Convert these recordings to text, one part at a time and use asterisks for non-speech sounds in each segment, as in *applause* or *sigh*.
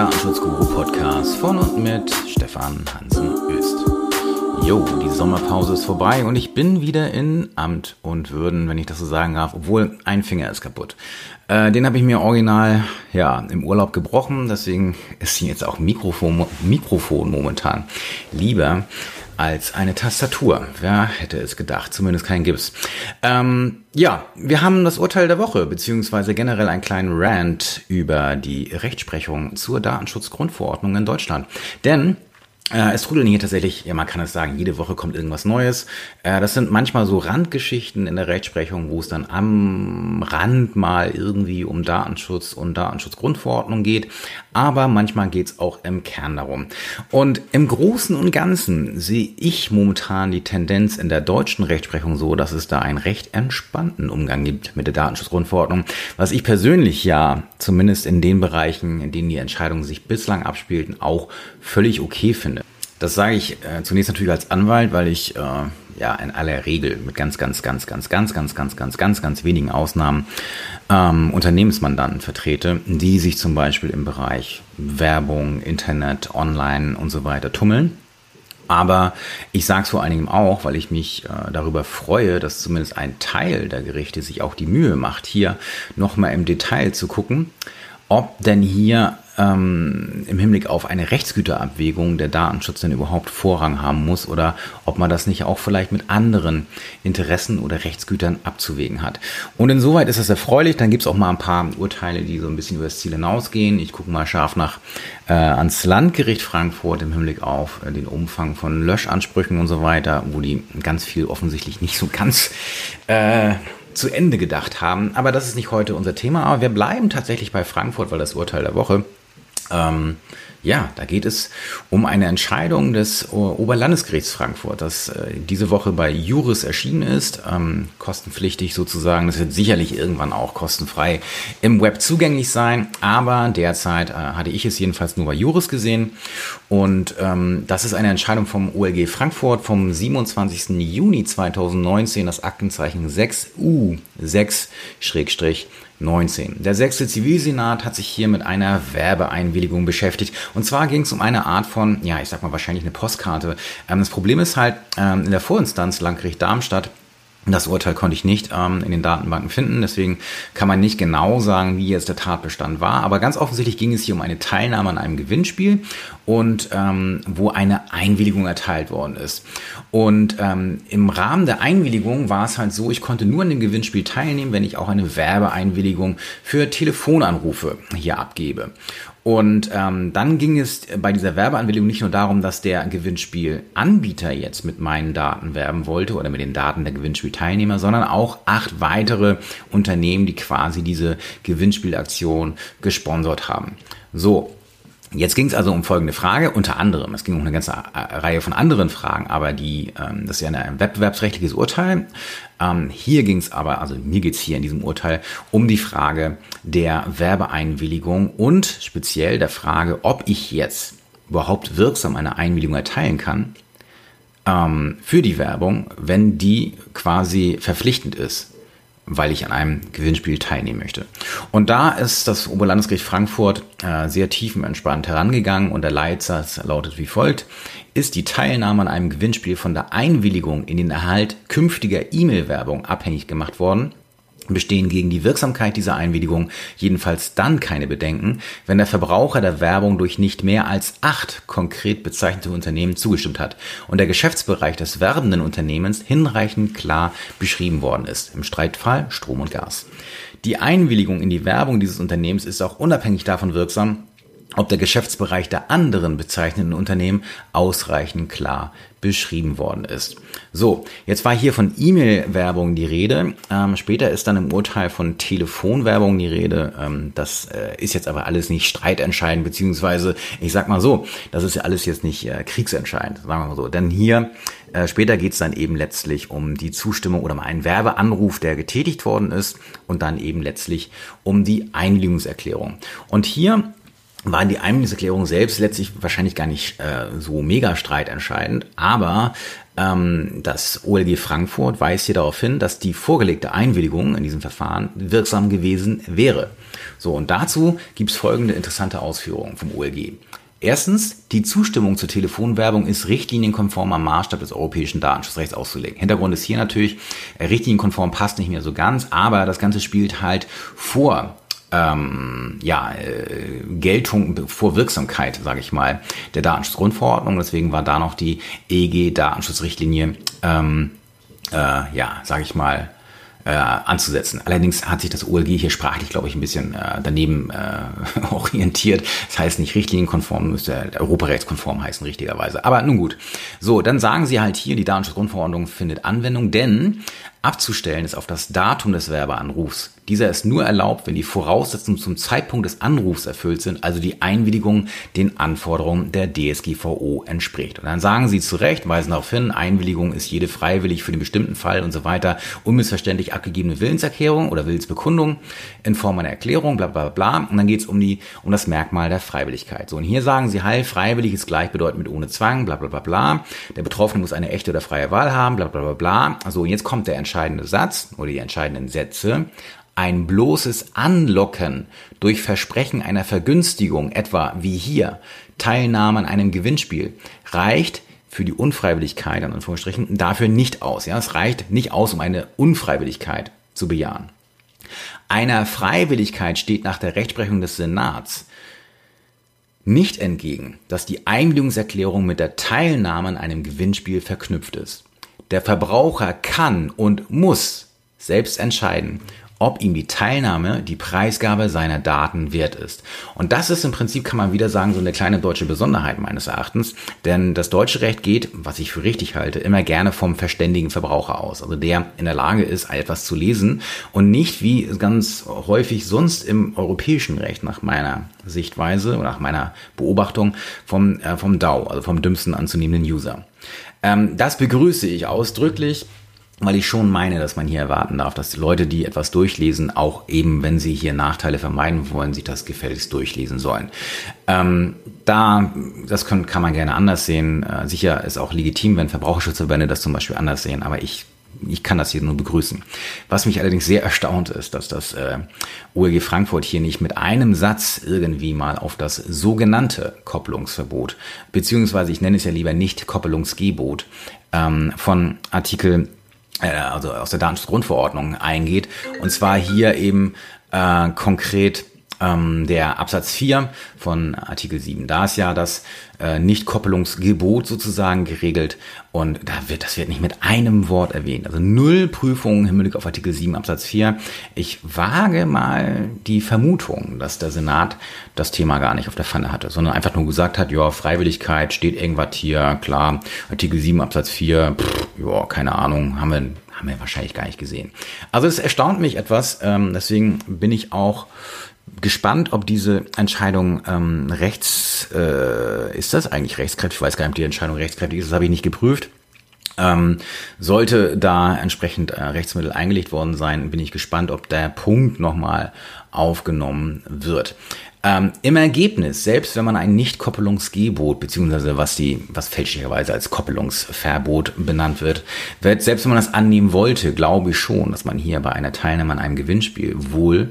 Datenschutz-Guru-Podcast von und mit Stefan Hansen Öst. Jo, die Sommerpause ist vorbei und ich bin wieder in Amt und Würden, wenn ich das so sagen darf, obwohl ein Finger ist kaputt. Äh, den habe ich mir original ja im Urlaub gebrochen, deswegen ist hier jetzt auch Mikrofon, Mikrofon momentan lieber als eine Tastatur. Wer hätte es gedacht? Zumindest kein Gips. Ähm, ja, wir haben das Urteil der Woche, beziehungsweise generell einen kleinen Rant über die Rechtsprechung zur Datenschutzgrundverordnung in Deutschland. Denn es trudeln hier tatsächlich, ja man kann es sagen, jede Woche kommt irgendwas Neues. Äh, das sind manchmal so Randgeschichten in der Rechtsprechung, wo es dann am Rand mal irgendwie um Datenschutz und Datenschutzgrundverordnung geht. Aber manchmal geht es auch im Kern darum. Und im Großen und Ganzen sehe ich momentan die Tendenz in der deutschen Rechtsprechung so, dass es da einen recht entspannten Umgang gibt mit der Datenschutzgrundverordnung. Was ich persönlich ja zumindest in den Bereichen, in denen die Entscheidungen sich bislang abspielten, auch völlig okay finde. Das sage ich äh, zunächst natürlich als Anwalt, weil ich äh, ja in aller Regel mit ganz, ganz, ganz, ganz, ganz, ganz, ganz, ganz, ganz, ganz wenigen Ausnahmen ähm, Unternehmensmandanten vertrete, die sich zum Beispiel im Bereich Werbung, Internet, Online und so weiter tummeln. Aber ich sage es vor allen Dingen auch, weil ich mich äh, darüber freue, dass zumindest ein Teil der Gerichte sich auch die Mühe macht, hier nochmal im Detail zu gucken, ob denn hier ähm, im Hinblick auf eine Rechtsgüterabwägung der Datenschutz denn überhaupt Vorrang haben muss oder ob man das nicht auch vielleicht mit anderen Interessen oder Rechtsgütern abzuwägen hat. Und insoweit ist das erfreulich. Dann gibt es auch mal ein paar Urteile, die so ein bisschen über das Ziel hinausgehen. Ich gucke mal scharf nach äh, ans Landgericht Frankfurt im Hinblick auf äh, den Umfang von Löschansprüchen und so weiter, wo die ganz viel offensichtlich nicht so ganz äh, zu Ende gedacht haben. Aber das ist nicht heute unser Thema. Aber wir bleiben tatsächlich bei Frankfurt, weil das Urteil der Woche ähm, ja, da geht es um eine Entscheidung des Oberlandesgerichts Frankfurt, das äh, diese Woche bei Juris erschienen ist, ähm, kostenpflichtig sozusagen. Das wird sicherlich irgendwann auch kostenfrei im Web zugänglich sein, aber derzeit äh, hatte ich es jedenfalls nur bei Juris gesehen. Und ähm, das ist eine Entscheidung vom OLG Frankfurt vom 27. Juni 2019, das Aktenzeichen 6U6 19. Der sechste Zivilsenat hat sich hier mit einer Werbeeinwilligung beschäftigt. Und zwar ging es um eine Art von, ja, ich sag mal wahrscheinlich eine Postkarte. Ähm, das Problem ist halt, ähm, in der Vorinstanz Landgericht Darmstadt das Urteil konnte ich nicht ähm, in den Datenbanken finden, deswegen kann man nicht genau sagen, wie jetzt der Tatbestand war. Aber ganz offensichtlich ging es hier um eine Teilnahme an einem Gewinnspiel und ähm, wo eine Einwilligung erteilt worden ist. Und ähm, im Rahmen der Einwilligung war es halt so, ich konnte nur an dem Gewinnspiel teilnehmen, wenn ich auch eine Werbeeinwilligung für Telefonanrufe hier abgebe. Und ähm, dann ging es bei dieser Werbeanwendung nicht nur darum, dass der Gewinnspielanbieter jetzt mit meinen Daten werben wollte oder mit den Daten der Gewinnspielteilnehmer, sondern auch acht weitere Unternehmen, die quasi diese Gewinnspielaktion gesponsert haben. So, Jetzt ging es also um folgende Frage, unter anderem, es ging um eine ganze äh, Reihe von anderen Fragen, aber die, ähm, das ist ja ein wettbewerbsrechtliches Urteil. Ähm, hier ging es aber, also mir geht es hier in diesem Urteil um die Frage der Werbeeinwilligung und speziell der Frage, ob ich jetzt überhaupt wirksam eine Einwilligung erteilen kann ähm, für die Werbung, wenn die quasi verpflichtend ist weil ich an einem Gewinnspiel teilnehmen möchte. Und da ist das Oberlandesgericht Frankfurt äh, sehr tiefenentspannt herangegangen und der Leitsatz lautet wie folgt. Ist die Teilnahme an einem Gewinnspiel von der Einwilligung in den Erhalt künftiger E-Mail-Werbung abhängig gemacht worden, bestehen gegen die Wirksamkeit dieser Einwilligung jedenfalls dann keine Bedenken, wenn der Verbraucher der Werbung durch nicht mehr als acht konkret bezeichnete Unternehmen zugestimmt hat und der Geschäftsbereich des werbenden Unternehmens hinreichend klar beschrieben worden ist, im Streitfall Strom und Gas. Die Einwilligung in die Werbung dieses Unternehmens ist auch unabhängig davon wirksam, ob der Geschäftsbereich der anderen bezeichneten Unternehmen ausreichend klar beschrieben worden ist. So, jetzt war hier von E-Mail-Werbung die Rede. Ähm, später ist dann im Urteil von Telefonwerbung die Rede. Ähm, das äh, ist jetzt aber alles nicht streitentscheidend, beziehungsweise, ich sag mal so, das ist ja alles jetzt nicht äh, kriegsentscheidend, sagen wir mal so. Denn hier äh, später geht es dann eben letztlich um die Zustimmung oder mal einen Werbeanruf, der getätigt worden ist und dann eben letztlich um die Einwilligungserklärung. Und hier waren die Einwilligungserklärungen selbst letztlich wahrscheinlich gar nicht äh, so mega streitentscheidend, aber Ähm, das OLG Frankfurt weist hier darauf hin, dass die vorgelegte Einwilligung in diesem Verfahren wirksam gewesen wäre. So, und dazu gibt es folgende interessante Ausführungen vom OLG. Erstens, die Zustimmung zur Telefonwerbung ist richtlinienkonform am Maßstab des europäischen Datenschutzrechts auszulegen. Hintergrund ist hier natürlich, äh, richtlinienkonform passt nicht mehr so ganz, aber das Ganze spielt halt vor ähm, ja, äh, Geltung vor Wirksamkeit, sage ich mal, der Datenschutzgrundverordnung. Deswegen war da noch die EG-Datenschutzrichtlinie, ähm, äh, ja, sage ich mal, äh, anzusetzen. Allerdings hat sich das OLG hier sprachlich, glaube ich, ein bisschen äh, daneben äh, *laughs* orientiert. Das heißt nicht richtlinienkonform, müsste europarechtskonform heißen, richtigerweise. Aber nun gut. So, dann sagen sie halt hier, die Datenschutzgrundverordnung findet Anwendung, denn abzustellen ist auf das Datum des Werbeanrufs. Dieser ist nur erlaubt, wenn die Voraussetzungen zum Zeitpunkt des Anrufs erfüllt sind, also die Einwilligung den Anforderungen der DSGVO entspricht. Und dann sagen sie zu Recht, weisen darauf hin, Einwilligung ist jede freiwillig für den bestimmten Fall und so weiter, unmissverständlich abgegebene Willenserklärung oder Willensbekundung in Form einer Erklärung, bla bla bla. Und dann geht es um, um das Merkmal der Freiwilligkeit. So, und hier sagen sie, heil, freiwillig ist gleichbedeutend mit ohne Zwang, bla bla bla bla. Der Betroffene muss eine echte oder freie Wahl haben, bla bla bla bla. Also, und jetzt kommt der entscheidende Satz oder die entscheidenden Sätze. Ein bloßes Anlocken durch Versprechen einer Vergünstigung, etwa wie hier Teilnahme an einem Gewinnspiel, reicht für die Unfreiwilligkeit, an Anführungsstrichen, dafür nicht aus. Ja, es reicht nicht aus, um eine Unfreiwilligkeit zu bejahen. Einer Freiwilligkeit steht nach der Rechtsprechung des Senats nicht entgegen, dass die Einwilligungserklärung mit der Teilnahme an einem Gewinnspiel verknüpft ist. Der Verbraucher kann und muss selbst entscheiden, ob ihm die Teilnahme, die Preisgabe seiner Daten wert ist. Und das ist im Prinzip, kann man wieder sagen, so eine kleine deutsche Besonderheit meines Erachtens. Denn das deutsche Recht geht, was ich für richtig halte, immer gerne vom verständigen Verbraucher aus. Also der in der Lage ist, etwas zu lesen und nicht wie ganz häufig sonst im europäischen Recht nach meiner Sichtweise oder nach meiner Beobachtung vom, äh, vom DAO, also vom dümmsten anzunehmenden User. Ähm, das begrüße ich ausdrücklich weil ich schon meine, dass man hier erwarten darf, dass die Leute, die etwas durchlesen, auch eben, wenn sie hier Nachteile vermeiden wollen, sich das gefälligst durchlesen sollen. Ähm, da, das können, kann man gerne anders sehen. Äh, sicher ist auch legitim, wenn Verbraucherschutzverbände das zum Beispiel anders sehen, aber ich ich kann das hier nur begrüßen. Was mich allerdings sehr erstaunt ist, dass das äh, OLG Frankfurt hier nicht mit einem Satz irgendwie mal auf das sogenannte Kopplungsverbot, beziehungsweise ich nenne es ja lieber nicht Koppelungsgebot, ähm, von Artikel also aus der Datenschutzgrundverordnung eingeht. Und zwar hier eben äh, konkret ähm, der Absatz 4 von Artikel 7. Da ist ja das äh, Nichtkoppelungsgebot sozusagen geregelt und da wird, das wird nicht mit einem Wort erwähnt. Also null Prüfungen im Hinblick auf Artikel 7 Absatz 4. Ich wage mal die Vermutung, dass der Senat das Thema gar nicht auf der Pfanne hatte, sondern einfach nur gesagt hat, ja, Freiwilligkeit steht irgendwas hier, klar, Artikel 7 Absatz 4, pff, ja, keine Ahnung, haben wir, haben wir wahrscheinlich gar nicht gesehen. Also es erstaunt mich etwas, ähm, deswegen bin ich auch gespannt, ob diese Entscheidung ähm, rechts, äh, ist das eigentlich rechtskräftig? Ich weiß gar nicht, ob die Entscheidung rechtskräftig ist, das habe ich nicht geprüft. Ähm, sollte da entsprechend äh, Rechtsmittel eingelegt worden sein, bin ich gespannt, ob der Punkt nochmal aufgenommen wird. Ähm, Im Ergebnis, selbst wenn man ein Nicht-Koppelungsgebot, beziehungsweise was die, was fälschlicherweise als Koppelungsverbot benannt wird, wird, selbst wenn man das annehmen wollte, glaube ich schon, dass man hier bei einer Teilnahme an einem Gewinnspiel wohl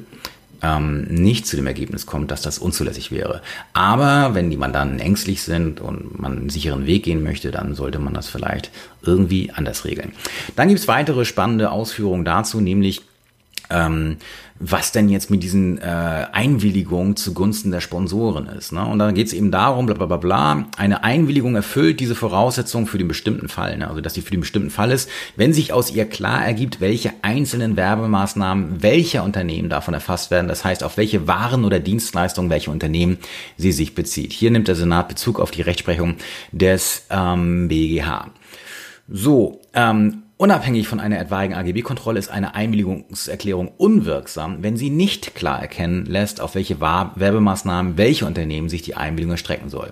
ähm, nicht zu dem Ergebnis kommt, dass das unzulässig wäre. Aber wenn die Mandanten ängstlich sind und man einen sicheren Weg gehen möchte, dann sollte man das vielleicht irgendwie anders regeln. Dann gibt es weitere spannende Ausführungen dazu, nämlich ähm, was denn jetzt mit diesen äh, Einwilligungen zugunsten der Sponsoren ist. Ne? Und dann geht es eben darum, bla bla bla bla, eine Einwilligung erfüllt diese Voraussetzung für den bestimmten Fall. Ne? Also dass sie für den bestimmten Fall ist, wenn sich aus ihr klar ergibt, welche einzelnen Werbemaßnahmen welcher Unternehmen davon erfasst werden. Das heißt, auf welche Waren oder Dienstleistungen welche Unternehmen sie sich bezieht. Hier nimmt der Senat Bezug auf die Rechtsprechung des ähm, BGH. So, ähm, Unabhängig von einer etwaigen AGB-Kontrolle ist eine Einwilligungserklärung unwirksam, wenn sie nicht klar erkennen lässt, auf welche Werbemaßnahmen welche Unternehmen sich die Einwilligung erstrecken soll.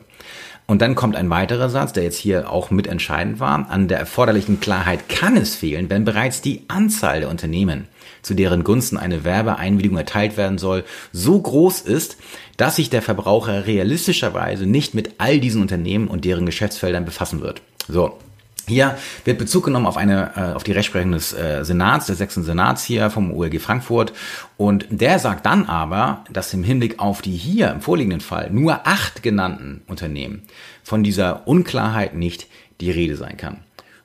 Und dann kommt ein weiterer Satz, der jetzt hier auch mitentscheidend war. An der erforderlichen Klarheit kann es fehlen, wenn bereits die Anzahl der Unternehmen, zu deren Gunsten eine Werbeeinwilligung erteilt werden soll, so groß ist, dass sich der Verbraucher realistischerweise nicht mit all diesen Unternehmen und deren Geschäftsfeldern befassen wird. So, Hier wird Bezug genommen auf eine, äh, auf die Rechtsprechung des äh, Senats, des sechsten Senats hier vom OLG Frankfurt. Und der sagt dann aber, dass im Hinblick auf die hier im vorliegenden Fall nur acht genannten Unternehmen von dieser Unklarheit nicht die Rede sein kann.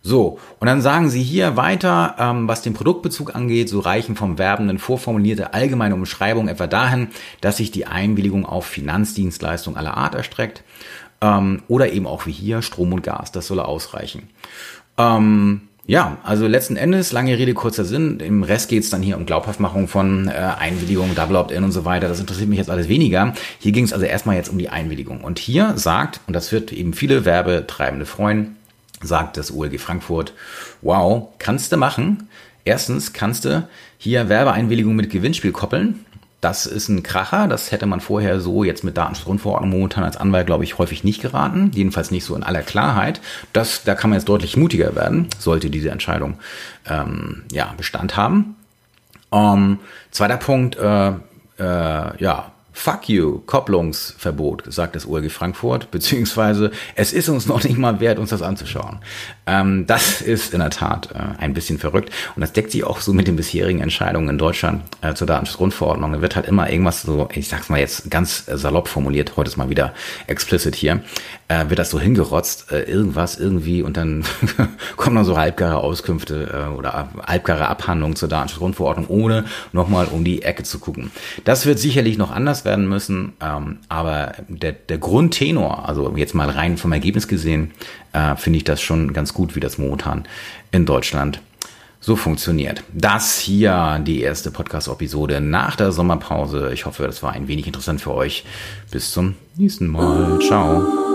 So, und dann sagen sie hier weiter, ähm, was den Produktbezug angeht, so reichen vom Werbenden vorformulierte allgemeine Umschreibungen etwa dahin, dass sich die Einwilligung auf Finanzdienstleistungen aller Art erstreckt ähm, oder eben auch wie hier Strom und Gas, das soll ausreichen. Ähm, ja, also letzten Endes, lange Rede, kurzer Sinn. Im Rest geht's dann hier um Glaubhaftmachung von äh, Einwilligung, Double Opt-in und so weiter. Das interessiert mich jetzt alles weniger. Hier ging es also erstmal jetzt um die Einwilligung. Und hier sagt, und das wird eben viele Werbetreibende freuen, sagt das OLG Frankfurt, wow, kannst du machen. Erstens kannst du hier Werbeeinwilligung mit Gewinnspiel koppeln. Das ist ein Kracher. Das hätte man vorher so jetzt mit Datenschutzgrundverordnung momentan als Anwalt, glaube ich, häufig nicht geraten. Jedenfalls nicht so in aller Klarheit. Das, da kann man jetzt deutlich mutiger werden, sollte diese Entscheidung ähm, ja, Bestand haben. Ähm, zweiter Punkt, äh, äh, ja, Fuck you, Kopplungsverbot, sagt das OLG Frankfurt, beziehungsweise es ist uns noch nicht mal wert, uns das anzuschauen. Ähm, das ist in der Tat äh, ein bisschen verrückt und das deckt sich auch so mit den bisherigen Entscheidungen in Deutschland äh, zur Datenschutzgrundverordnung. Da wird halt immer irgendwas so, ich sag's mal jetzt ganz salopp formuliert, heute ist mal wieder explicit hier, äh, wird das so hingerotzt, äh, irgendwas irgendwie und dann *laughs* kommen dann so halbgare Auskünfte äh, oder halbgare Abhandlungen zur Datenschutzgrundverordnung, ohne nochmal um die Ecke zu gucken. Das wird sicherlich noch anders werden müssen, ähm, aber der, der Grundtenor, also jetzt mal rein vom Ergebnis gesehen, äh, finde ich das schon ganz gut, wie das momentan in Deutschland so funktioniert. Das hier die erste Podcast-Episode nach der Sommerpause. Ich hoffe, das war ein wenig interessant für euch. Bis zum nächsten Mal. Ciao.